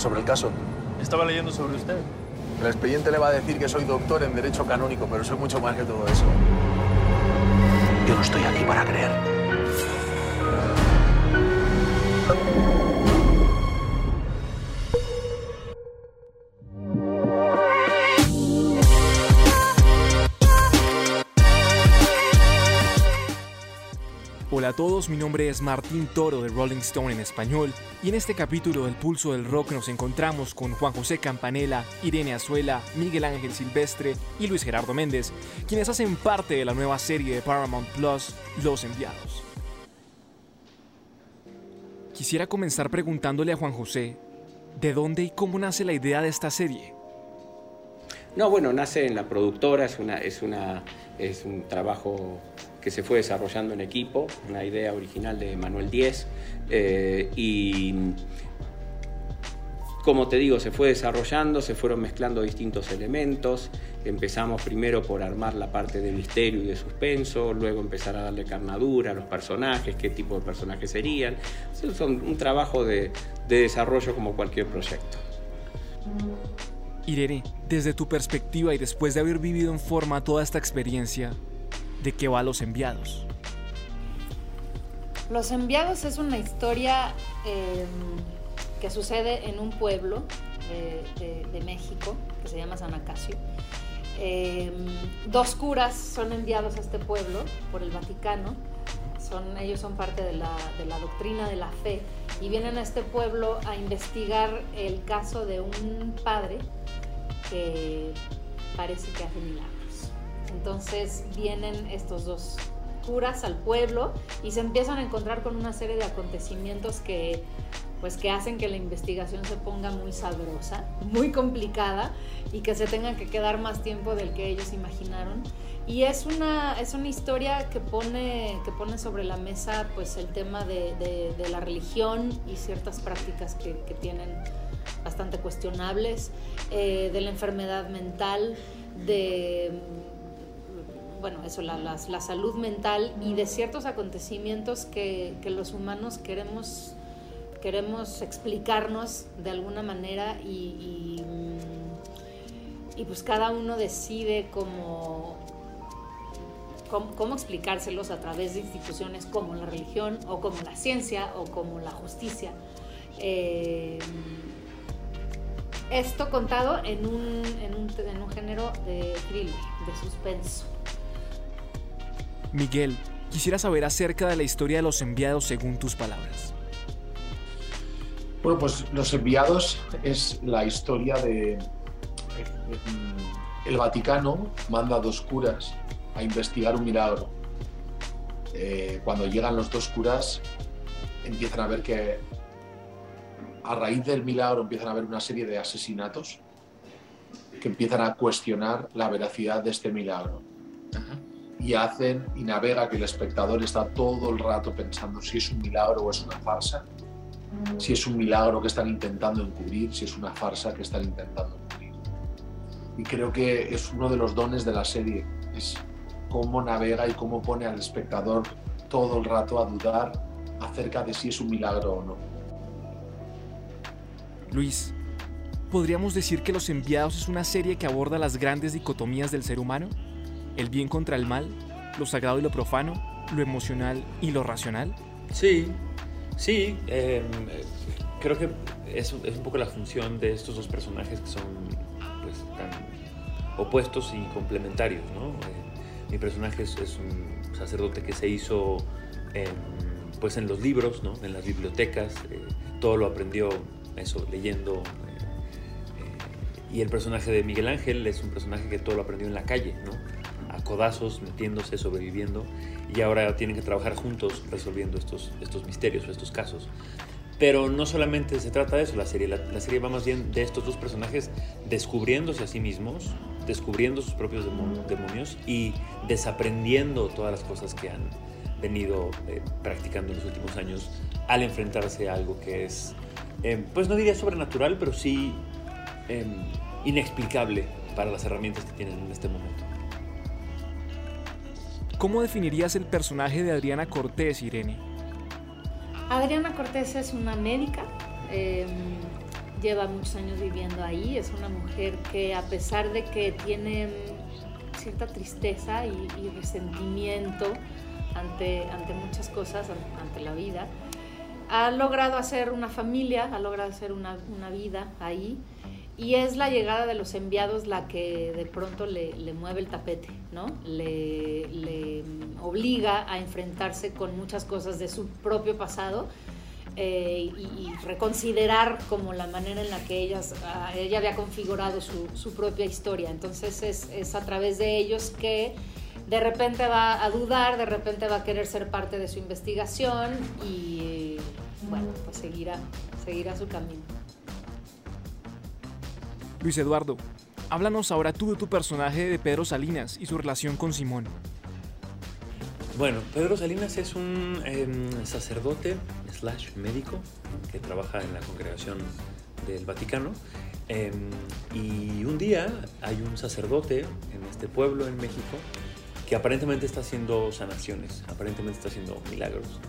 sobre el caso. Estaba leyendo sobre usted. El expediente le va a decir que soy doctor en Derecho Canónico, pero soy mucho más que todo eso. Yo no estoy aquí para creer. Hola a todos, mi nombre es Martín Toro de Rolling Stone en español y en este capítulo del Pulso del Rock nos encontramos con Juan José Campanella, Irene Azuela, Miguel Ángel Silvestre y Luis Gerardo Méndez, quienes hacen parte de la nueva serie de Paramount Plus, Los Enviados. Quisiera comenzar preguntándole a Juan José, ¿de dónde y cómo nace la idea de esta serie? No, bueno, nace en la productora, es, una, es, una, es un trabajo que se fue desarrollando en equipo, una idea original de Manuel Díez. Eh, y como te digo, se fue desarrollando, se fueron mezclando distintos elementos. Empezamos primero por armar la parte de misterio y de suspenso, luego empezar a darle carnadura a los personajes, qué tipo de personajes serían. Es un trabajo de, de desarrollo como cualquier proyecto. Irene, desde tu perspectiva y después de haber vivido en forma toda esta experiencia, ¿de qué va Los Enviados? Los Enviados es una historia eh, que sucede en un pueblo de, de, de, México que se llama San Acacio. Eh, dos curas son enviados a este pueblo por el Vaticano. Son, ellos son parte de la, de la doctrina de la fe y vienen a este pueblo a investigar el caso de un padre que parece que hace milagros. Entonces vienen estos dos curas al pueblo y se empiezan a encontrar con una serie de acontecimientos que pues que hacen que la investigación se ponga muy sabrosa, muy complicada y que se tengan que quedar más tiempo del que ellos imaginaron. Y es una, es una historia que pone, que pone sobre la mesa pues el tema de, de, la religión y ciertas prácticas que, que tienen bastante cuestionables, eh, de la enfermedad mental, de bueno, eso, la, la, salud mental y de ciertos acontecimientos que, que, los humanos queremos, queremos explicarnos de alguna manera y, y, pues cada uno decide cómo, cómo, cómo, explicárselos a través de instituciones como la religión o como la ciencia o como la justicia. Eh, esto contado en un, en un, en un género de thriller, de suspenso. Miguel, quisiera saber acerca de la historia de los enviados según tus palabras. Bueno, pues Los enviados es la historia de... El Vaticano manda a dos curas a investigar un milagro. Eh, cuando llegan los dos curas empiezan a ver que a raíz del milagro empiezan a haber una serie de asesinatos que empiezan a cuestionar la veracidad de este milagro. Ajá y hacen y navega que el espectador está todo el rato pensando si es un milagro o es una farsa, si es un milagro que están intentando encubrir, si es una farsa que están intentando encubrir. Y creo que es uno de los dones de la serie, es cómo navega y cómo pone al espectador todo el rato a dudar acerca de si es un milagro o no. Luis, ¿podríamos decir que Los Enviados es una serie que aborda las grandes dicotomías del ser humano? El bien contra el mal, lo sagrado y lo profano, lo emocional y lo racional? Sí, sí. Eh, creo que es, un poco la función de estos dos personajes que son pues, tan opuestos y complementarios. ¿no? Eh, mi personaje es, un sacerdote que se hizo eh, pues en los libros, ¿no? en las bibliotecas, todo lo aprendió eso, leyendo. y el personaje de Miguel Ángel es un personaje que todo lo aprendió en la calle, ¿no? Codazos, metiéndose, sobreviviendo, y ahora tienen que trabajar juntos resolviendo estos, estos misterios o estos casos. Pero no solamente se trata de eso la serie, la, la, serie va más bien de estos dos personajes descubriéndose a sí mismos, descubriendo sus propios demonios y desaprendiendo todas las cosas que han venido eh, practicando en los últimos años al enfrentarse a algo que es, eh, pues no diría sobrenatural, pero sí eh, inexplicable para las herramientas que tienen en este momento. ¿Cómo definirías el personaje de Adriana Cortés, Irene? Adriana Cortés es una médica eh, lleva muchos años viviendo ahí, es una mujer que a pesar de que tiene cierta tristeza y, resentimiento ante, ante muchas cosas, ante la vida, ha logrado hacer una familia, ha logrado hacer una, una vida ahí y es la llegada de los enviados la que de pronto le, mueve el tapete, ¿no? Le, obliga a enfrentarse con muchas cosas de su propio pasado eh, y, reconsiderar como la manera en la que ellas, ah, ella había configurado su, propia historia. Entonces es, a través de ellos que de repente va a dudar, de repente va a querer ser parte de su investigación y bueno, pues seguirá su camino. Luis Eduardo, háblanos ahora tú de tu personaje de Pedro Salinas y su relación con Simón. Bueno, Pedro Salinas es un em, sacerdote slash médico que trabaja en la congregación del Vaticano. Em, y un día hay un sacerdote en este pueblo en México que aparentemente está haciendo sanaciones, aparentemente está haciendo milagros.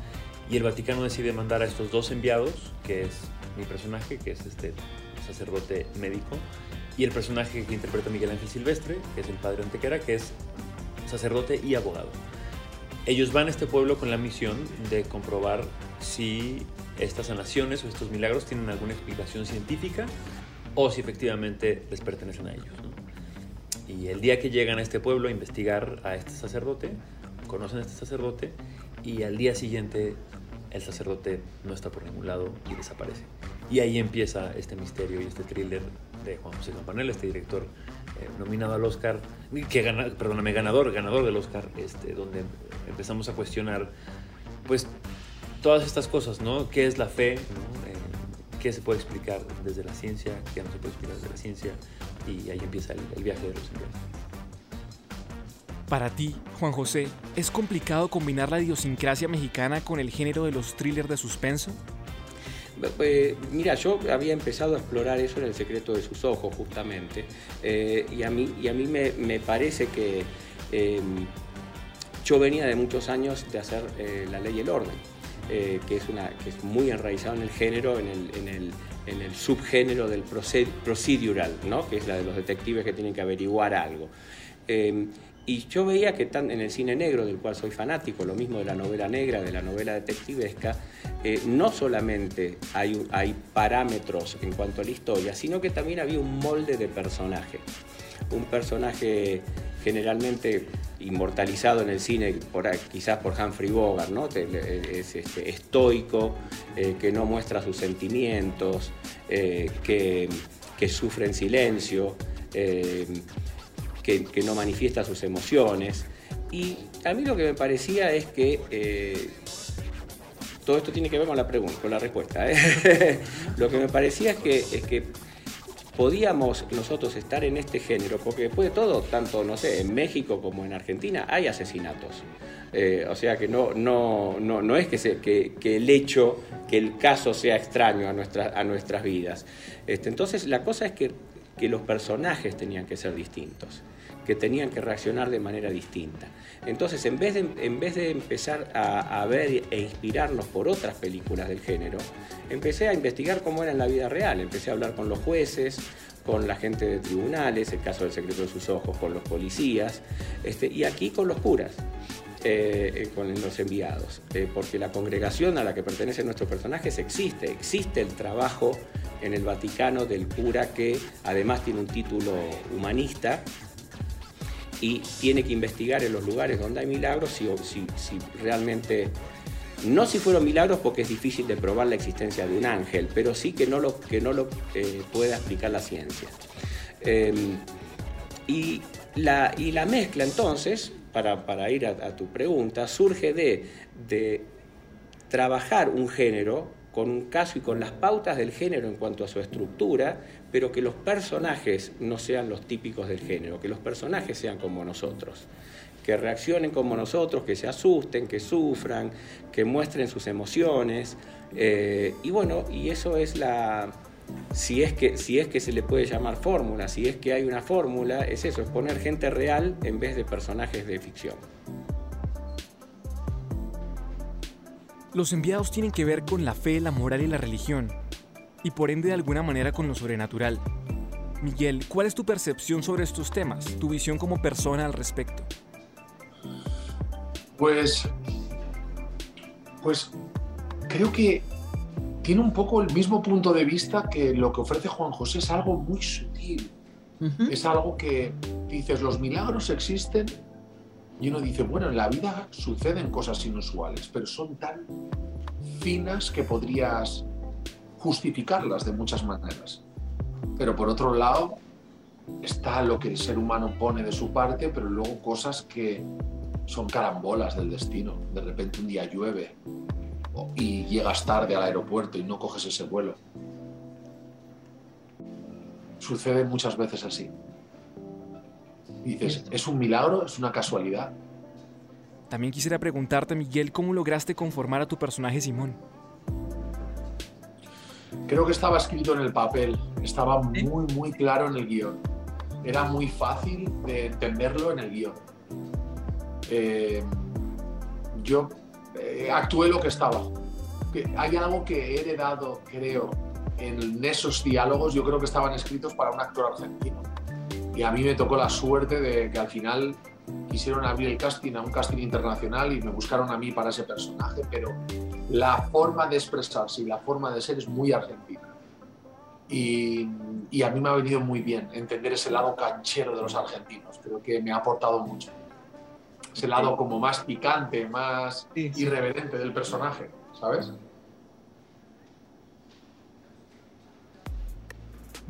Y el Vaticano decide mandar a estos dos enviados, que es mi personaje, que es este sacerdote médico, y el personaje que interpreta Miguel Ángel Silvestre, que es el padre Antequera, que es sacerdote y abogado. Ellos van a este pueblo con la misión de comprobar si estas sanaciones o estos milagros tienen alguna explicación científica o si efectivamente les pertenecen a ellos. Y el día que llegan a este pueblo a investigar a este sacerdote, conocen a este sacerdote y al día siguiente el sacerdote no está por ningún lado y desaparece. Y ahí empieza este misterio y este thriller de Juan José Campanella, este director eh, nominado al Oscar, que gana, perdóname, ganador, ganador del Oscar, este, donde empezamos a cuestionar, pues, todas estas cosas, ¿no? ¿Qué es la fe? Eh, ¿Qué se puede explicar desde la ciencia? ¿Qué no se puede explicar desde la ciencia? Y ahí empieza el, viaje de los enviados. Para ti, Juan José, ¿es complicado combinar la idiosincrasia mexicana con el género de los thrillers de suspenso? Eh, mira, yo había empezado a explorar eso en El secreto de sus ojos, justamente, eh, y a mí, y a mí me, parece que em, yo venía de muchos años de hacer eh, La ley y el orden, que, es una, que es muy enraizado en el género, en el, en el, en el subgénero del procedural, ¿no? que es la de los detectives que tienen que averiguar algo. Y yo veía que en el cine negro, del cual soy fanático, lo mismo de la novela negra, de la novela detectivesca, eh, no solamente hay, hay parámetros en cuanto a la historia, sino que también había un molde de personaje. Un personaje generalmente inmortalizado en el cine, quizás por Humphrey Bogart, ¿no? es este, estoico, eh, que no muestra sus sentimientos, eh, que, que, sufre en silencio que, no manifiesta sus emociones. Y a mí lo que me parecía es que eh, todo esto tiene que ver con la pregunta, con la respuesta. ¿eh? lo que me parecía es que, es que podíamos nosotros estar en este género, porque después de todo, tanto, no sé, en México como en Argentina hay asesinatos. Eh, o sea que no, no, no, no es que, se, el hecho, que el caso sea extraño a, nuestra, a nuestras vidas. Este, entonces la cosa es que, que los personajes tenían que ser distintos que tenían que reaccionar de manera distinta. Entonces, en vez de, en vez de empezar a, ver e inspirarnos por otras películas del género, empecé a investigar cómo era en la vida real. Empecé a hablar con los jueces, con la gente de tribunales, el caso del secreto de sus ojos, con los policías, este, y aquí con los curas. Eh, eh, con los enviados, eh, porque la congregación a la que pertenecen nuestros personajes existe, existe el trabajo en el Vaticano del cura que además tiene un título humanista y tiene que investigar en los lugares donde hay milagros si, realmente, no si fueron milagros porque es difícil de probar la existencia de un ángel, pero sí que no lo, que no lo eh, pueda explicar la ciencia. Em, y la mezcla entonces, para, para ir a, tu pregunta, surge de, de trabajar un género con un caso y con las pautas del género en cuanto a su estructura, pero que los personajes no sean los típicos del género, que los personajes sean como nosotros, que reaccionen como nosotros, que se asusten, que sufran, que muestren sus emociones. Eh, y bueno, y eso es la... Si es, que, si es que se le puede llamar fórmula, si es que hay una fórmula, es eso, es poner gente real en vez de personajes de ficción. Los enviados tienen que ver con la fe, la moral y la religión. y por ende de alguna manera con lo sobrenatural. Miguel, ¿cuál es tu percepción sobre estos temas, tu visión como persona al respecto? Pues, pues creo que tiene un poco el mismo punto de vista que lo que ofrece Juan José, es algo muy sutil. Es algo que dices, los milagros existen y uno dice, bueno, en la vida suceden cosas inusuales, pero son tan finas que podrías justificarlas de muchas maneras. Pero por otro lado, está lo que el ser humano pone de su parte, pero luego cosas que son carambolas del destino. De repente un día llueve y llegas tarde al aeropuerto y no coges ese vuelo. Sucede muchas veces así. dices, ¿es un milagro? ¿Es una casualidad? También quisiera preguntarte, Miguel, ¿cómo lograste conformar a tu personaje Simón? Creo que estaba escrito en el papel, estaba muy, muy claro en el guion. Era muy fácil de entenderlo en el guion. Eh, yo eh, actué lo que estaba. Hay algo que he heredado, creo, en esos diálogos, yo creo que estaban escritos para un actor argentino. Y a mí me tocó la suerte de que al final quisieron abrir el casting a un casting internacional y me buscaron a mí para ese personaje, pero la forma de expresarse y la forma de ser es muy argentina. Y, y, a mí me ha venido muy bien entender ese lado canchero de los argentinos. Creo que me ha aportado mucho. Ese lado como más picante, más irreverente del personaje, ¿sabes?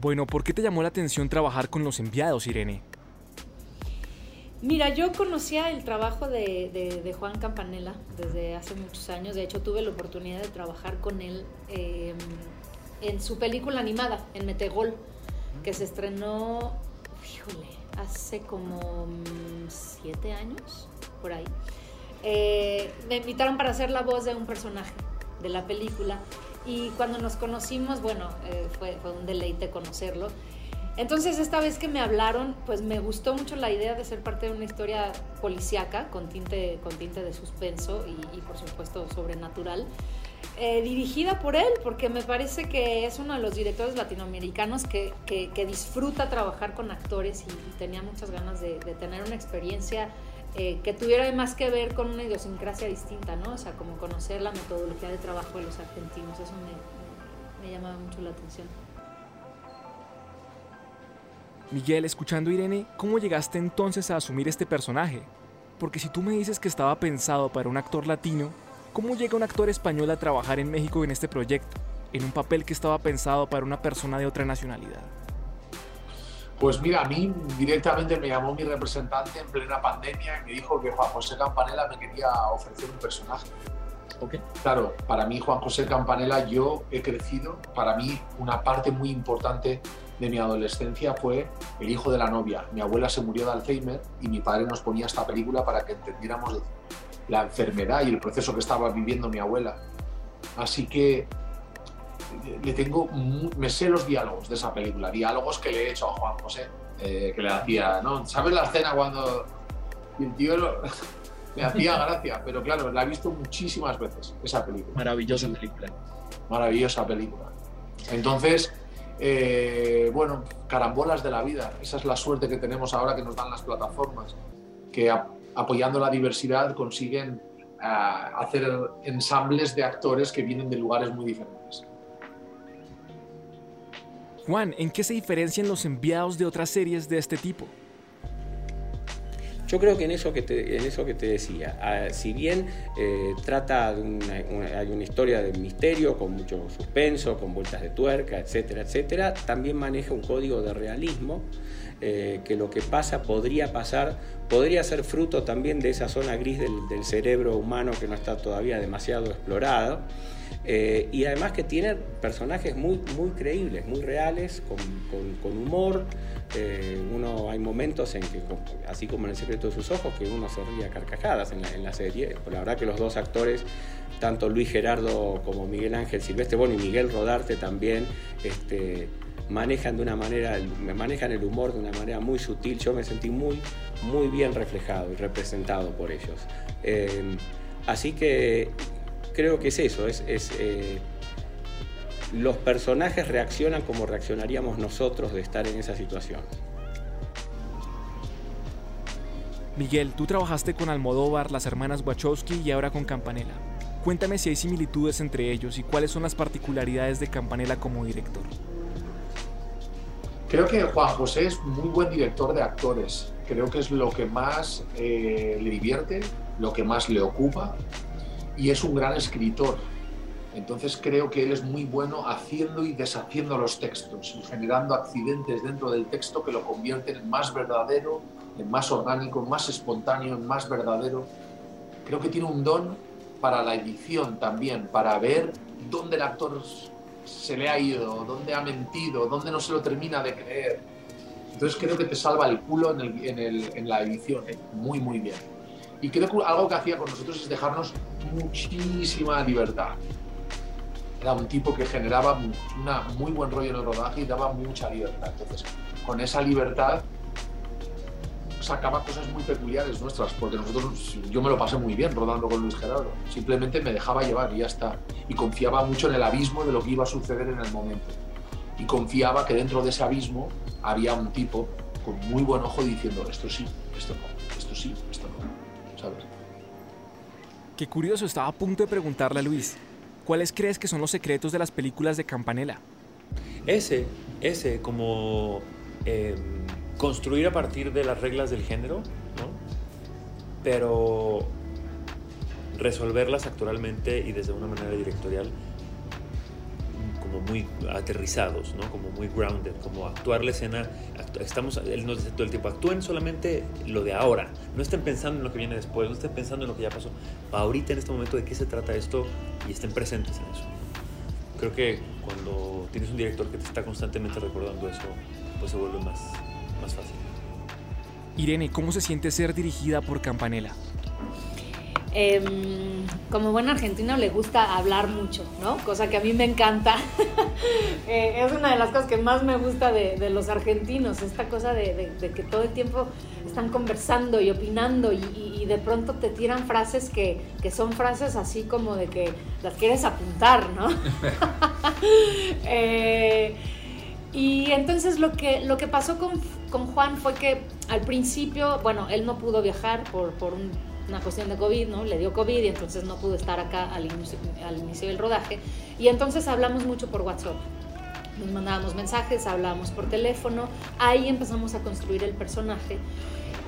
Bueno, ¿por qué te llamó la atención trabajar con los enviados, Irene? Mira, yo conocía el trabajo de, Juan Campanella desde hace muchos años. De hecho, tuve la oportunidad de trabajar con él em, en su película animada, en Metegol, que se estrenó, híjole, hace como mm, siete años, por ahí. Eh, me invitaron para hacer la voz de un personaje de la película. Y cuando nos conocimos, bueno, eh, fue, fue un deleite conocerlo. Entonces esta vez que me hablaron, pues me gustó mucho la idea de ser parte de una historia policíaca con tinte, con tinte de suspenso y, por supuesto sobrenatural, eh, dirigida por él, porque me parece que es uno de los directores latinoamericanos que, que, disfruta trabajar con actores y, tenía muchas ganas de, tener una experiencia eh, que tuviera más que ver con una idiosincrasia distinta, ¿no? O sea, como conocer la metodología de trabajo de los argentinos, eso me, me llamaba mucho la atención. Miguel, escuchando Irene, ¿cómo llegaste entonces a asumir este personaje? Porque si tú me dices que estaba pensado para un actor latino, ¿cómo llega un actor español a trabajar en México en este proyecto, en un papel que estaba pensado para una persona de otra nacionalidad? Pues mira, a mí directamente me llamó mi representante en plena pandemia y me dijo que Juan José Campanella me quería ofrecer un personaje. Okay. Claro, para mí Juan José Campanella yo he crecido, para mí una parte muy importante de mi adolescencia fue El hijo de la novia. Mi abuela se murió de Alzheimer y mi padre nos ponía esta película para que entendiéramos la enfermedad y el proceso que estaba viviendo mi abuela. Así que le tengo, me sé los diálogos de esa película, diálogos que le he hecho a Juan José, eh, que le hacía, ¿no? ¿Sabes la escena cuando el tío me hacía gracia? Pero claro, la he visto muchísimas veces, esa película. Maravillosa película. Maravillosa película. Entonces, eh, bueno, carambolas de la vida. Esa es la suerte que tenemos ahora que nos dan las plataformas, que apoyando la diversidad consiguen eh, hacer ensambles de actores que vienen de lugares muy diferentes. Juan, ¿en qué se diferencian los enviados de otras series de este tipo? Yo creo que en eso que te, en eso que te decía, ah, si bien eh, trata de una, hay una historia de misterio con mucho suspenso, con vueltas de tuerca, etcétera, etcétera, también maneja un código de realismo eh, que lo que pasa podría pasar, podría ser fruto también de esa zona gris del, cerebro humano que no está todavía demasiado explorado. Eh, y además que tiene personajes muy, muy creíbles, muy reales, con, con, humor. Eh, uno, hay momentos en que, así como en El secreto de sus ojos, que uno se ríe a carcajadas en la, en la serie. La verdad que los dos actores, tanto Luis Gerardo como Miguel Ángel Silvestre, bueno, y Miguel Rodarte también, este, manejan de una manera, manejan el humor de una manera muy sutil. Yo me sentí muy, muy bien reflejado y representado por ellos. Eh, así que creo que es eso, es, eh, los personajes reaccionan como reaccionaríamos nosotros de estar en esa situación. Miguel, tú trabajaste con Almodóvar, las hermanas Wachowski y ahora con Campanella. Cuéntame si hay similitudes entre ellos y cuáles son las particularidades de Campanella como director. Creo que Juan José es muy buen director de actores. Creo que es lo que más eh, le divierte, lo que más le ocupa y es un gran escritor. Entonces creo que él es muy bueno haciendo y deshaciendo los textos y generando accidentes dentro del texto que lo convierten en más verdadero, en más orgánico, en más espontáneo, en más verdadero. Creo que tiene un don para la edición también, para ver dónde el actor se le ha ido, dónde ha mentido, dónde no se lo termina de creer. Entonces creo que te salva el culo en, la edición, ¿eh? muy, muy bien. Y creo que algo que hacía con nosotros es dejarnos muchísima libertad. Era un tipo que generaba una muy buen rollo en el rodaje y daba mucha libertad. Entonces, con esa libertad sacaba cosas muy peculiares nuestras, porque nosotros, yo me lo pasé muy bien rodando con Luis Gerardo. Simplemente me dejaba llevar y ya está. Y confiaba mucho en el abismo de lo que iba a suceder en el momento. Y confiaba que dentro de ese abismo había un tipo con muy buen ojo diciendo esto sí, esto no, esto sí, esto no. ¿Sabes? Qué curioso, estaba a punto de preguntarle a Luis, ¿cuáles crees que son los secretos de las películas de Campanella? Ese, ese, como... Em, construir a partir de las reglas del género, pero resolverlas actualmente y desde una manera directorial como muy aterrizados, ¿no? como muy grounded, como actuar la escena, estamos, él nos dice todo el tiempo, actúen solamente lo de ahora, no estén pensando en lo que viene después, no estén pensando en lo que ya pasó, ahorita en este momento de qué se trata esto y estén presentes en eso. Creo que cuando tienes un director que te está constantemente recordando eso, pues se vuelve más, más fácil. Irene, ¿cómo se siente ser dirigida por Campanella? Em, como buen argentino le gusta hablar mucho, ¿no? Cosa que a mí me encanta. Eh, es una de las cosas que más me gusta de, los argentinos, esta cosa de, que todo el tiempo están conversando y opinando y, de pronto te tiran frases que, son frases así como de que las quieres apuntar, ¿no? eh, y entonces lo que, lo que pasó con, con, Juan fue que al principio, bueno, él no pudo viajar por, por una cuestión de COVID, ¿no? Le dio COVID y entonces no pudo estar acá al inicio, al inicio del rodaje. Y entonces hablamos mucho por WhatsApp. Nos mandábamos mensajes, hablábamos por teléfono. Ahí empezamos a construir el personaje.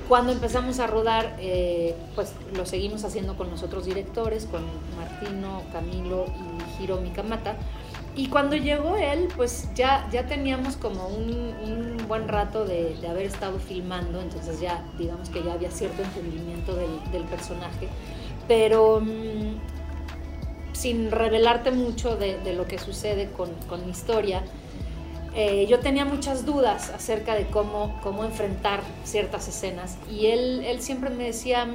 Cuando empezamos a rodar, eh, pues lo seguimos haciendo con los otros directores, con Martino, Camilo y Hiro Mikamata. Y cuando llegó él, pues ya, ya teníamos como un, buen rato de, haber estado filmando, entonces ya digamos que ya había cierto entendimiento del, personaje, pero mm, sin revelarte mucho de, lo que sucede con, mi historia, eh, yo tenía muchas dudas acerca de cómo, cómo enfrentar ciertas escenas y él, él siempre me decía,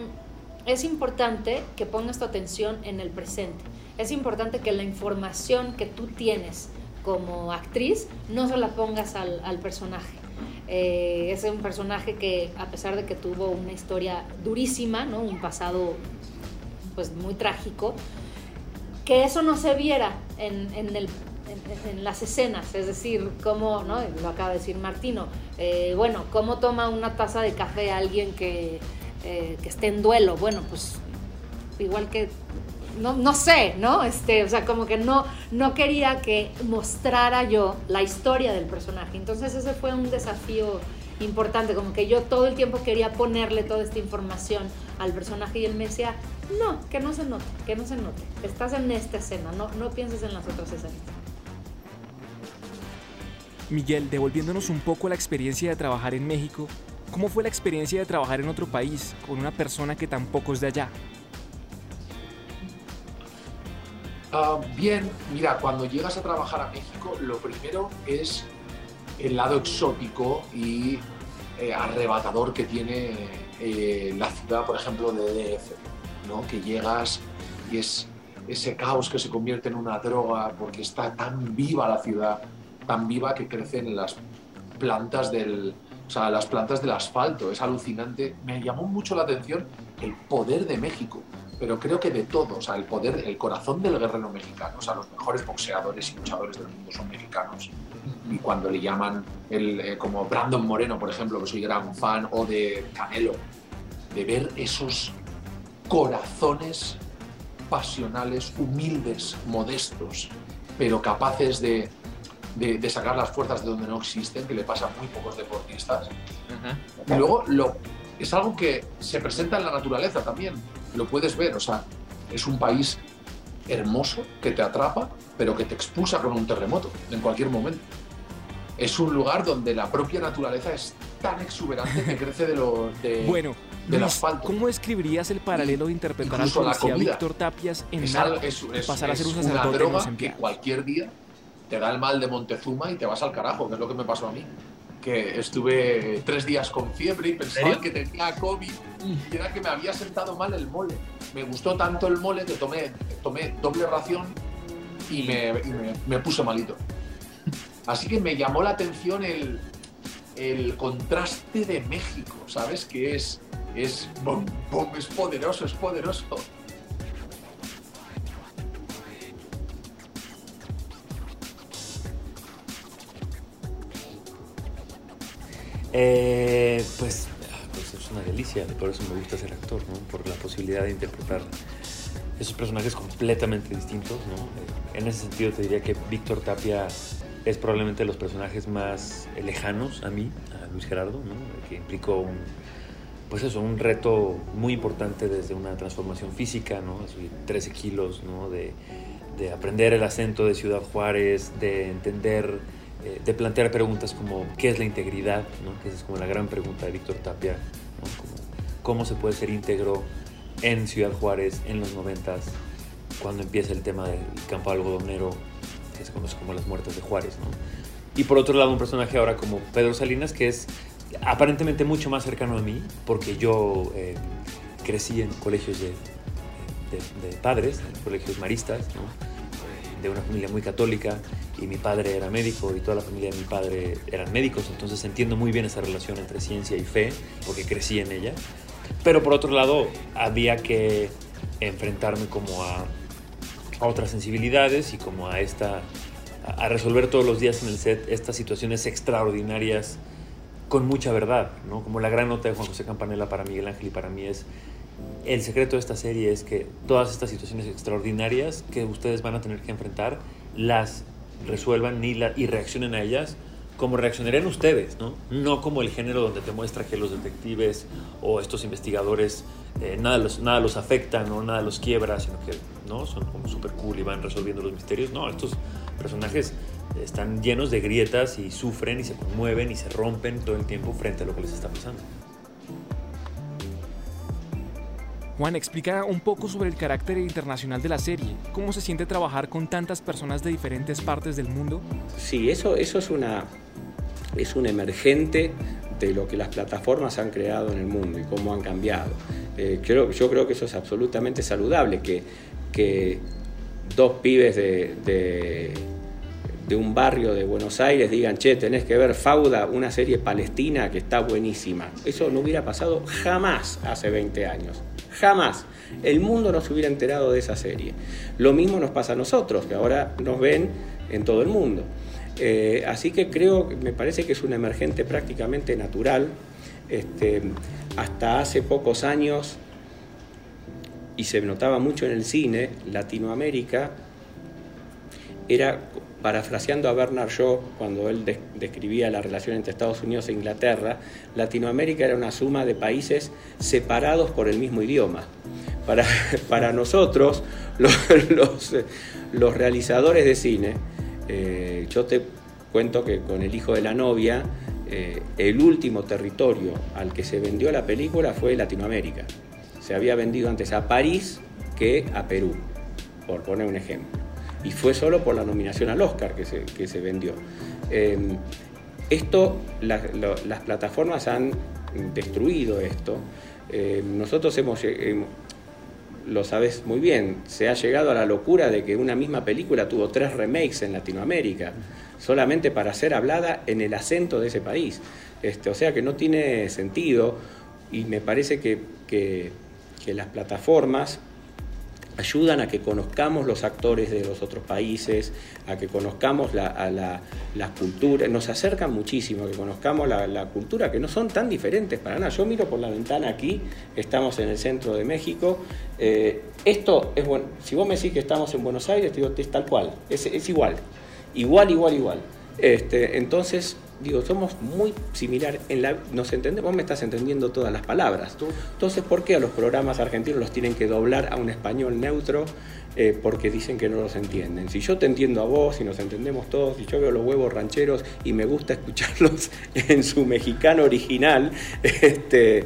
es importante que pongas tu atención en el presente es importante que la información que tú tienes como actriz no se la pongas al, personaje. Eh, es un personaje que a pesar de que tuvo una historia durísima, ¿no? un pasado pues muy trágico, que eso no se viera en, las escenas, es decir, cómo, ¿no? lo acaba de decir Martino, eh, bueno, cómo toma una taza de café alguien que, eh, que esté en duelo, bueno, pues igual que no, no, sé, ¿no? Este, o sea, como que no, no quería que mostrara yo la historia del personaje. Entonces ese fue un desafío importante, como que yo todo el tiempo quería ponerle toda esta información al personaje y él me decía, no, que no se note, que no se note. Estás en esta escena, no, no pienses en las otras escenas. Miguel, devolviéndonos un poco la experiencia de trabajar en México, ¿cómo fue la experiencia de trabajar en otro país con una persona que tampoco es de allá? Ah, bien, mira, cuando llegas a trabajar a México, lo primero es el lado exótico y eh, arrebatador que tiene eh, la ciudad, por ejemplo, de DF, ¿no? Que llegas y es ese caos que se convierte en una droga porque está tan viva la ciudad, tan viva que crecen las plantas del, o sea, las plantas del asfalto. Es alucinante. Me llamó mucho la atención el poder de México pero creo que de todo, o sea, el poder, el corazón del guerrero mexicano, o sea, los mejores boxeadores y luchadores del mundo son mexicanos. Y cuando le llaman, el, eh, como Brandon Moreno, por ejemplo, que soy gran fan, o de Canelo, de ver esos corazones pasionales, humildes, modestos, pero capaces de, de, sacar las fuerzas de donde no existen, que le pasa a muy pocos deportistas. Y luego lo, es algo que se presenta en la naturaleza también, lo puedes ver, o sea, es un país hermoso que te atrapa, pero que te expulsa con un terremoto en cualquier momento. Es un lugar donde la propia naturaleza es tan exuberante que crece de lo de, bueno, del asfalto. ¿Cómo escribirías el paralelo de interpretar al policía Víctor Tapias en es, es, pasar a ser un una droga que cualquier día te da el mal de Montezuma y te vas al carajo, que es lo que me pasó a mí. Que estuve tres días con fiebre y pensaba que tenía COVID y era que me había sentado mal el mole. Me gustó tanto el mole que tomé, tomé doble ración y me, me, puse malito. Así que me llamó la atención el, el contraste de México, ¿sabes? Que es, es, es poderoso, es poderoso. Eh, pues, pues, es una delicia, por eso me gusta ser actor, ¿no? por la posibilidad de interpretar esos personajes completamente distintos. ¿no? En ese sentido te diría que Víctor Tapia es probablemente los personajes más lejanos a mí, a Luis Gerardo, que implicó un, pues eso, un reto muy importante desde una transformación física, ¿no? 13 kilos, ¿no? de, de aprender el acento de Ciudad Juárez, de entender eh, de plantear preguntas como ¿qué es la integridad? ¿no? Que es como la gran pregunta de Víctor Tapia, ¿cómo se puede ser íntegro en Ciudad Juárez en los noventas cuando empieza el tema del campo algodonero que se conoce como las muertes de Juárez? ¿no? Y por otro lado un personaje ahora como Pedro Salinas que es aparentemente mucho más cercano a mí porque yo eh, crecí en colegios de, de, padres, colegios maristas, ¿no? De una familia muy católica y mi padre era médico y toda la familia de mi padre eran médicos, entonces entiendo muy bien esa relación entre ciencia y fe porque crecí en ella. Pero por otro lado, había que enfrentarme como a, a otras sensibilidades y como a esta a resolver todos los días en el set estas situaciones extraordinarias con mucha verdad, ¿no? Como la gran nota de Juan José Campanella para Miguel Ángel y para mí es el secreto de esta serie es que todas estas situaciones extraordinarias que ustedes van a tener que enfrentar las resuelvan y, y reaccionen a ellas como reaccionarían ustedes, ¿no? No como el género donde te muestra que los detectives o estos investigadores eh, nada, los, nada los afecta, ¿no? nada los quiebra, sino que ¿no? son como súper cool y van resolviendo los misterios. No, estos personajes están llenos de grietas y sufren y se conmueven y se rompen todo el tiempo frente a lo que les está pasando. Juan, explica un poco sobre el carácter internacional de la serie. ¿Cómo se siente trabajar con tantas personas de diferentes partes del mundo? Sí, eso, eso es, una, es un emergente de lo que las plataformas han creado en el mundo y cómo han cambiado. Eh, yo creo que eso es absolutamente saludable, que, que dos pibes de, de, de, un barrio de Buenos Aires digan, che, tenés que ver Fauda, una serie palestina que está buenísima. Eso no hubiera pasado jamás hace 20 años. Jamás. El mundo no se hubiera enterado de esa serie. Lo mismo nos pasa a nosotros, que ahora nos ven en todo el mundo. Eh, así que creo, me parece que es un emergente prácticamente natural. Este, hasta hace pocos años, y se notaba mucho en el cine, Latinoamérica era parafraseando a Bernard Shaw cuando él describía la relación entre Estados Unidos e Inglaterra, Latinoamérica era una suma de países separados por el mismo idioma. Para, para nosotros, los, los, realizadores de cine, eh, yo te cuento que con El hijo de la novia, eh, el último territorio al que se vendió la película fue Latinoamérica. Se había vendido antes a París que a Perú, por poner un ejemplo y fue solo por la nominación al Oscar que se, que se vendió. Em, esto, las plataformas han destruido esto. Em, nosotros hemos, em, lo sabes muy bien, se ha llegado a la locura de que una misma película tuvo tres remakes en Latinoamérica, solamente para ser hablada en el acento de ese país. Este, o sea que no tiene sentido y me parece que, que las plataformas ayudan a que conozcamos los actores de los otros países, a que conozcamos la, las culturas, nos acercan muchísimo, a que conozcamos la, cultura, que no son tan diferentes para nada. Yo miro por la ventana aquí, estamos en el centro de México, eh, esto es bueno, si vos me decís que estamos en Buenos Aires, digo, es tal cual, es, es igual, igual, igual, igual. Este, entonces, digo, somos muy similares, en la, nos entendemos, me estás entendiendo todas las palabras. Entonces, ¿por qué a los programas argentinos los tienen que doblar a un español neutro? Eh, porque dicen que no los entienden. Si yo te entiendo a vos y nos entendemos todos, y yo veo los huevos rancheros y me gusta escucharlos en su mexicano original, este,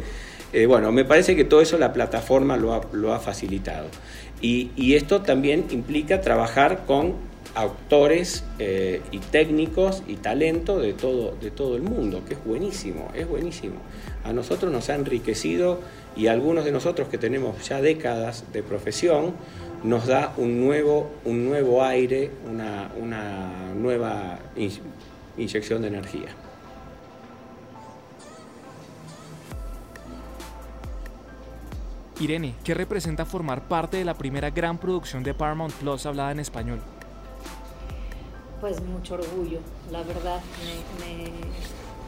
eh, bueno, me parece que todo eso la plataforma lo ha, lo ha facilitado. Y, y esto también implica trabajar con autores eh, y técnicos y talento de todo, de todo el mundo, que es buenísimo, es buenísimo. A nosotros nos ha enriquecido y a algunos de nosotros que tenemos ya décadas de profesión, nos da un nuevo, un nuevo aire, una, una nueva inyección de energía. Irene, ¿qué representa formar parte de la primera gran producción de Paramount Plus hablada en español? Pues mucho orgullo, la verdad.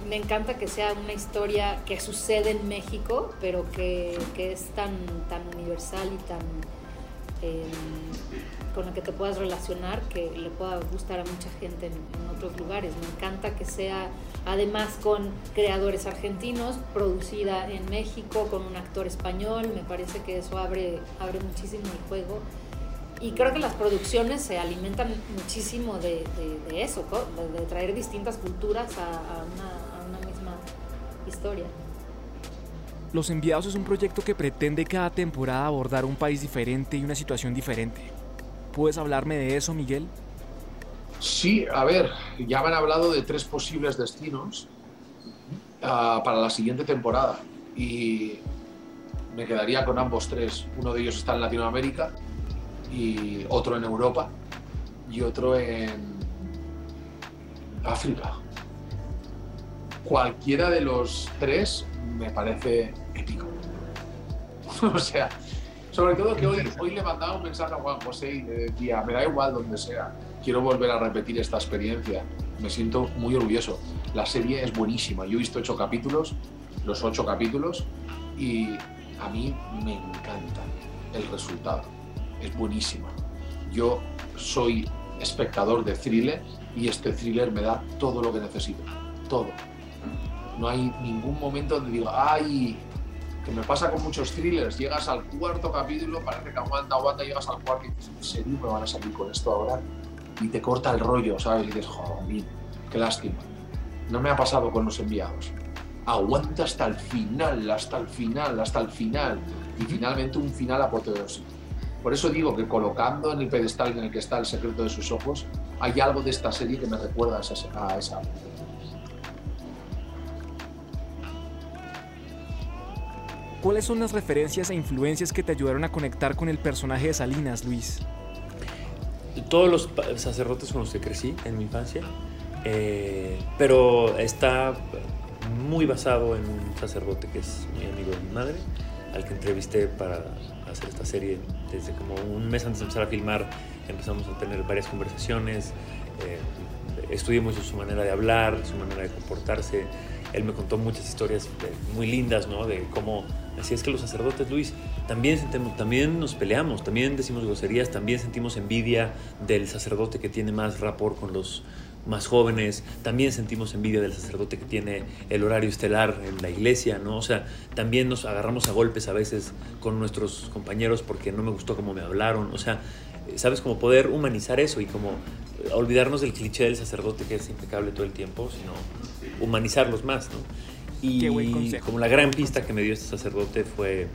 Me, encanta que sea una historia que sucede en México, pero que, es tan, tan universal y tan em, con la que te puedas relacionar, que le pueda gustar a mucha gente en, otros lugares. Me encanta que sea además con creadores argentinos, producida en México, con un actor español. Me parece que eso abre, abre muchísimo el juego y creo que las producciones se alimentan muchísimo de, eso, de, traer distintas culturas a, una, misma historia. Los Enviados es un proyecto que pretende cada temporada abordar un país diferente y una situación diferente. ¿Puedes hablarme de eso, Miguel? Sí, a ver, ya me han hablado de tres posibles destinos ah, para la siguiente temporada y me quedaría con ambos tres. Uno de ellos está en Latinoamérica y otro en Europa y otro en África. Cualquiera de los tres me parece épico. o sea, sobre todo que hoy, hoy le mandaba un mensaje a Juan José y le decía, me da igual donde sea, quiero volver a repetir esta experiencia. Me siento muy orgulloso. La serie es buenísima. Yo he visto ocho capítulos, los ocho capítulos, y a mí me encanta el resultado es buenísima. Yo soy espectador de thriller y este thriller me da todo lo que necesito, todo. No hay ningún momento donde digo, ay, que me pasa con muchos thrillers, llegas al cuarto capítulo, parece que aguanta, aguanta, llegas al cuarto y dices, ¿en serio me van a salir con esto ahora? Y te corta el rollo, ¿sabes? Y dices, joder, qué lástima. No me ha pasado con los enviados. Aguanta hasta el final, hasta el final, hasta el final. Y finalmente un final apoteósico. Por eso digo que colocando en el pedestal en el que está el secreto de sus ojos, hay algo de esta serie que me recuerda a esa. ¿Cuáles son las referencias e influencias que te ayudaron a conectar con el personaje de Salinas, Luis? Todos los sacerdotes con los que crecí en mi infancia, eh, pero está muy basado en un sacerdote que es muy amigo de mi madre, al que entrevisté para hacer esta serie. Desde como un mes antes de empezar a filmar empezamos a tener varias conversaciones, eh, estudiamos su manera de hablar, su manera de comportarse. Él me contó muchas historias eh, muy lindas, ¿no? De cómo, así es que los sacerdotes, Luis, también, sentimos, también nos peleamos, también decimos groserías, también sentimos envidia del sacerdote que tiene más rapport con los, más jóvenes, también sentimos envidia del sacerdote que tiene el horario estelar en la iglesia, ¿no? O sea, también nos agarramos a golpes a veces con nuestros compañeros porque no me gustó cómo me hablaron, o sea, ¿sabes? Como poder humanizar eso y como olvidarnos del cliché del sacerdote que es impecable todo el tiempo, sino humanizarlos más, ¿no? Y como la gran pista que me dio este sacerdote fue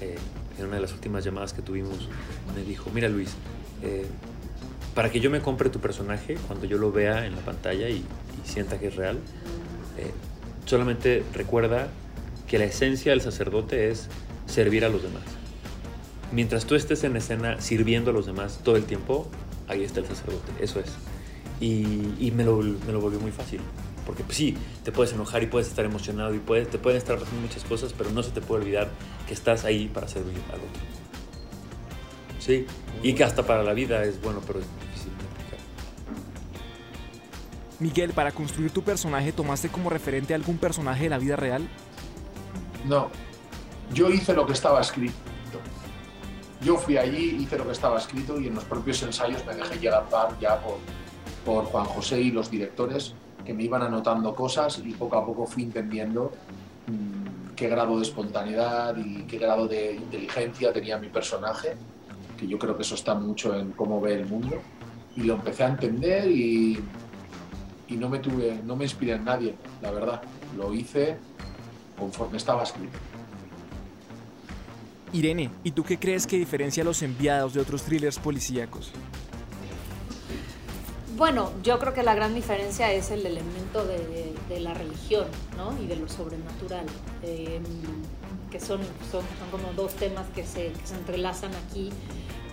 eh, en una de las últimas llamadas que tuvimos, me dijo, mira Luis, eh, para que yo me compre tu personaje, cuando yo lo vea en la pantalla y, sienta que es real, eh, solamente recuerda que la esencia del sacerdote es servir a los demás. Mientras tú estés en escena sirviendo a los demás todo el tiempo, ahí está el sacerdote, eso es. Y, me, lo, me, lo, volvió muy fácil. Porque pues, sí, te puedes enojar y puedes estar emocionado y puedes, te pueden estar pasando muchas cosas, pero no se te puede olvidar que estás ahí para servir al otro. Sí, y que hasta para la vida es bueno, pero es difícil de aplicar. Miguel, para construir tu personaje, ¿tomaste como referente algún personaje de la vida real? No, yo hice lo que estaba escrito. Yo fui allí, hice lo que estaba escrito y en los propios ensayos me dejé llegar ya por, por Juan José y los directores que me iban anotando cosas y poco a poco fui entendiendo mmm, qué grado de espontaneidad y qué grado de inteligencia tenía mi personaje, que yo creo que eso está mucho en cómo ve el mundo. Y lo empecé a entender y, y no me tuve, no me inspiré en nadie, la verdad. Lo hice conforme estaba escrito. Irene, ¿y tú qué crees que diferencia a los enviados de otros thrillers policíacos? Bueno, yo creo que la gran diferencia es el elemento de, de la religión ¿no? y de lo sobrenatural, eh, que son, son, son, como dos temas que se, que se, entrelazan aquí,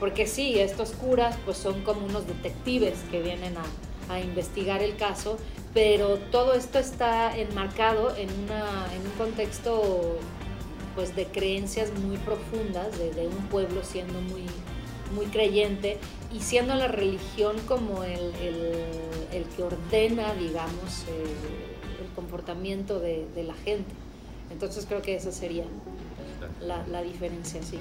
porque sí, estos curas pues son como unos detectives que vienen a, a investigar el caso, pero todo esto está enmarcado en, una, en un contexto pues de creencias muy profundas de, de, un pueblo siendo muy, muy creyente y siendo la religión como el, el, el que ordena, digamos, eh, el comportamiento de, de, la gente. Entonces creo que esa sería la, la diferencia, sí.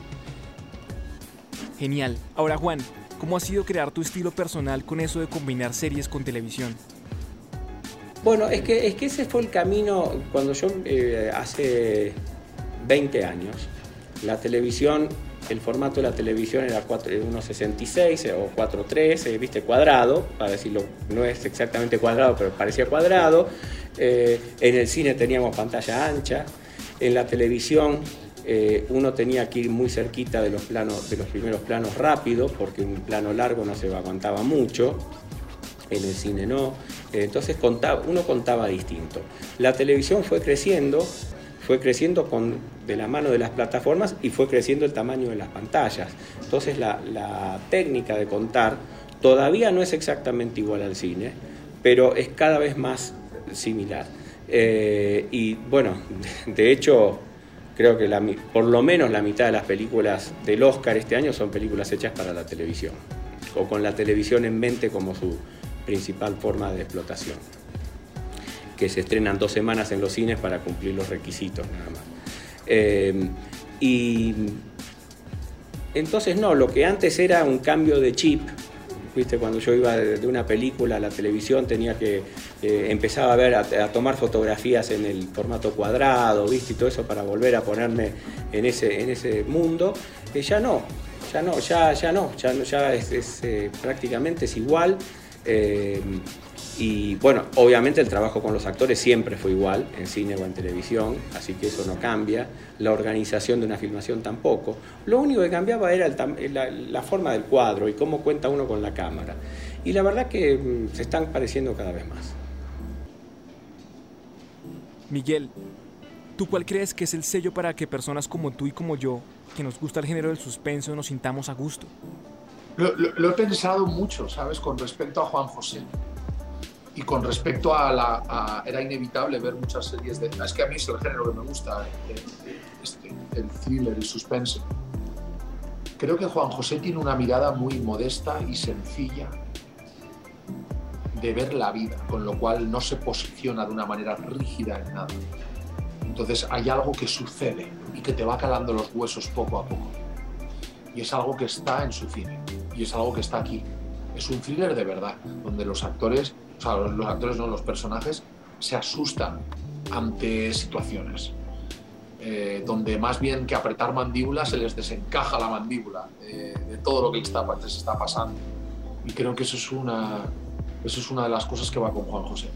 Genial. Ahora Juan, ¿cómo ha sido crear tu estilo personal con eso de combinar series con televisión? Bueno, es que, es que ese fue el camino cuando yo eh, hace 20 años. La televisión, el formato de la televisión era 1.66 o 4.3, viste, cuadrado, para decirlo, no es exactamente cuadrado, pero parecía cuadrado. Eh, en el cine teníamos pantalla ancha. En la televisión eh, uno tenía que ir muy cerquita de los, planos, de los primeros planos rápidos, porque un plano largo no se aguantaba mucho. En el cine no. Entonces contaba, uno contaba distinto. La televisión fue creciendo, fue creciendo con, de la mano de las plataformas y fue creciendo el tamaño de las pantallas. Entonces la, la, técnica de contar todavía no es exactamente igual al cine, pero es cada vez más similar. Eh, y bueno, de hecho, creo que por lo menos la mitad de las películas del Oscar este año son películas hechas para la televisión, o con la televisión en mente como su principal forma de explotación que se estrenan dos semanas en los cines para cumplir los requisitos nada más. Eh, y entonces no, lo que antes era un cambio de chip, viste, cuando yo iba de una película a la televisión tenía que eh, empezaba a ver a, tomar fotografías en el formato cuadrado, viste, y todo eso para volver a ponerme en ese, en ese mundo, eh, ya no, ya no, ya, ya no, ya, ya es, es eh, prácticamente es igual. Y bueno, obviamente el trabajo con los actores siempre fue igual, en cine o en televisión, así que eso no cambia. La organización de una filmación tampoco. Lo único que cambiaba era la, la, forma del cuadro y cómo cuenta uno con la cámara. Y la verdad que mmm, se están pareciendo cada vez más. Miguel, ¿tú cuál crees que es el sello para que personas como tú y como yo, que nos gusta el género del suspenso, nos sintamos a gusto? Lo, he pensado mucho, ¿sabes? Con respecto a Juan José y con respecto a la era inevitable ver muchas series de es que a mí es el género que me gusta el, este, el thriller el suspense creo que Juan José tiene una mirada muy modesta y sencilla de ver la vida con lo cual no se posiciona de una manera rígida en nada entonces hay algo que sucede y que te va calando los huesos poco a poco y es algo que está en su cine y es algo que está aquí es un thriller de verdad donde los actores o sea, los, actores, no, los personajes, se asustan ante situaciones. Eh, donde más bien que apretar mandíbulas se les desencaja la mandíbula de, de todo lo que está, está, pasando. Y creo que eso es, una, eso es una de las cosas que va con Juan José.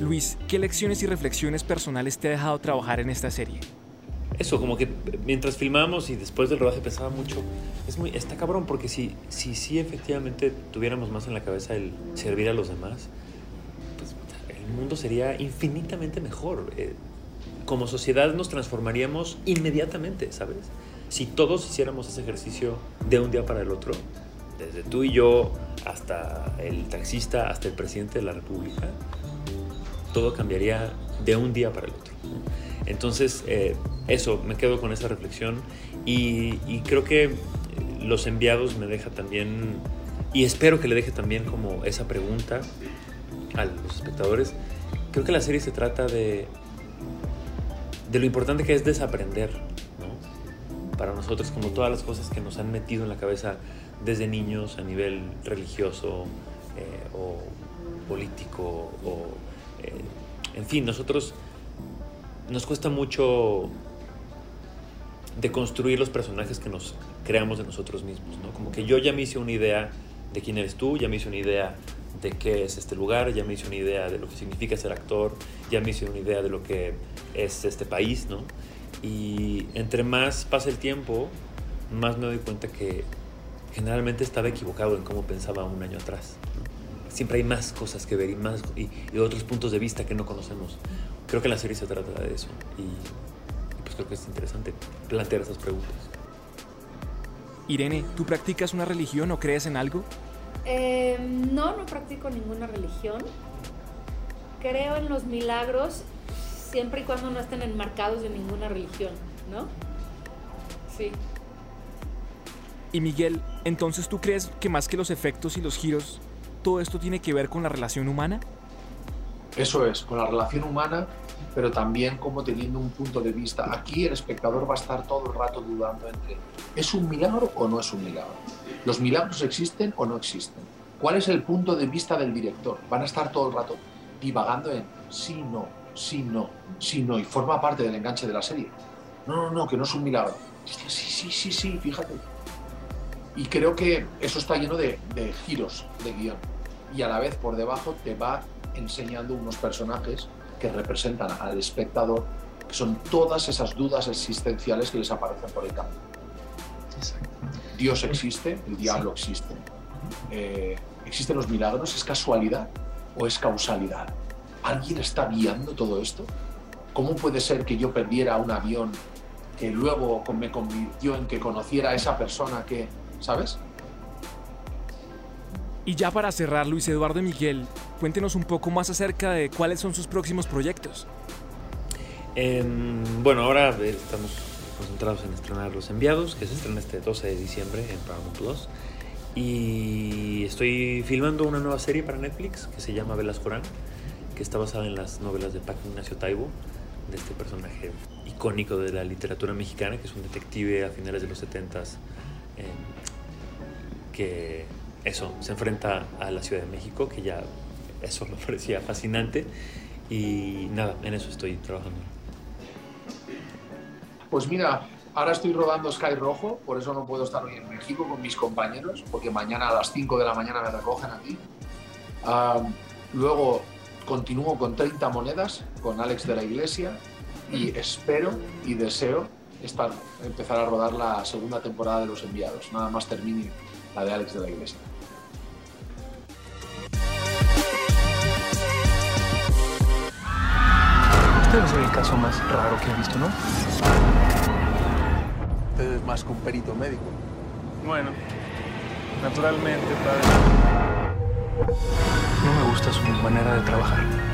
Luis, ¿qué lecciones y reflexiones personales te ha dejado trabajar en esta serie? Eso, como que mientras filmamos y después del rodaje pensaba mucho, es muy, está cabrón, porque si, si, si efectivamente tuviéramos más en la cabeza el servir a los demás, pues el mundo sería infinitamente mejor. Eh, como sociedad nos transformaríamos inmediatamente, ¿sabes? Si todos hiciéramos ese ejercicio de un día para el otro, desde tú y yo hasta el taxista, hasta el presidente de la República, todo cambiaría de un día para el otro. Entonces, eh, eso, me quedo con esa reflexión y, creo que los enviados me deja también, y espero que le deje también como esa pregunta a los espectadores. Creo que la serie se trata de, de lo importante que es desaprender. Para nosotros, como todas las cosas que nos han metido en la cabeza desde niños a nivel religioso eh, o político o eh, en fin, nosotros nos cuesta mucho de construir los personajes que nos creamos de nosotros mismos, ¿no? Como que yo ya me hice una idea de quién eres tú, ya me hice una idea de qué es este lugar, ya me hice una idea de lo que significa ser actor, ya me hice una idea de lo que es este país, ¿no? Y entre más pasa el tiempo, más me doy cuenta que generalmente estaba equivocado en cómo pensaba un año atrás. Siempre hay más cosas que ver y, más, y, otros puntos de vista que no conocemos. Creo que la serie se trata de eso y, pues creo que es interesante plantear esas preguntas. Irene, ¿tú practicas una religión o crees en algo? Eh, no, no practico ninguna religión. Creo en los milagros siempre y cuando no estén enmarcados en ninguna religión, ¿no? Sí. Y Miguel, entonces tú crees que más que los efectos y los giros, todo esto tiene que ver con la relación humana? Eso es, con la relación humana, pero también como teniendo un punto de vista. Aquí el espectador va a estar todo el rato dudando entre, ¿es un milagro o no es un milagro? ¿Los milagros existen o no existen? ¿Cuál es el punto de vista del director? Van a estar todo el rato divagando en sí, no, sí, no, sí, no, y forma parte del enganche de la serie. No, no, no, que no es un milagro. sí, sí, sí, sí, fíjate. Y creo que eso está lleno de, giros de guion. Y a la vez por debajo te va enseñando unos personajes que representan al espectador, que son todas esas dudas existenciales que les aparecen por el camino. Dios existe, el diablo existe. Eh, ¿Existen los milagros? ¿Es casualidad o es causalidad? ¿Alguien está guiando todo esto? ¿Cómo puede ser que yo perdiera un avión que luego me convirtió en que conociera a esa persona que ¿sabes? Y ya para cerrar, Luis Eduardo y Miguel, cuéntenos un poco más acerca de cuáles son sus próximos proyectos. Em, bueno, ahora estamos concentrados en estrenar Los Enviados, que se estrena este 12 de diciembre en Paramount Plus. Y estoy filmando una nueva serie para Netflix que se llama Velas Corán, que está basada en las novelas de Paco Ignacio Taibo, de este personaje icónico de la literatura mexicana, que es un detective a finales de los 70s que eso, se enfrenta a la Ciudad de México, que ya eso me parecía fascinante. Y nada, en eso estoy trabajando. Pues mira, ahora estoy rodando Sky Rojo, por eso no puedo estar hoy en México con mis compañeros, porque mañana a las 5 de la mañana me recogen aquí. luego continúo con 30 monedas con Alex de la Iglesia y espero y deseo estar, empezar a rodar la segunda temporada de Los Enviados. Nada más termine la de Alex de la Iglesia. Este debe ser el caso más raro que he visto, ¿no? Usted es más que un perito médico. Bueno, naturalmente, padre. No me gusta su manera de trabajar.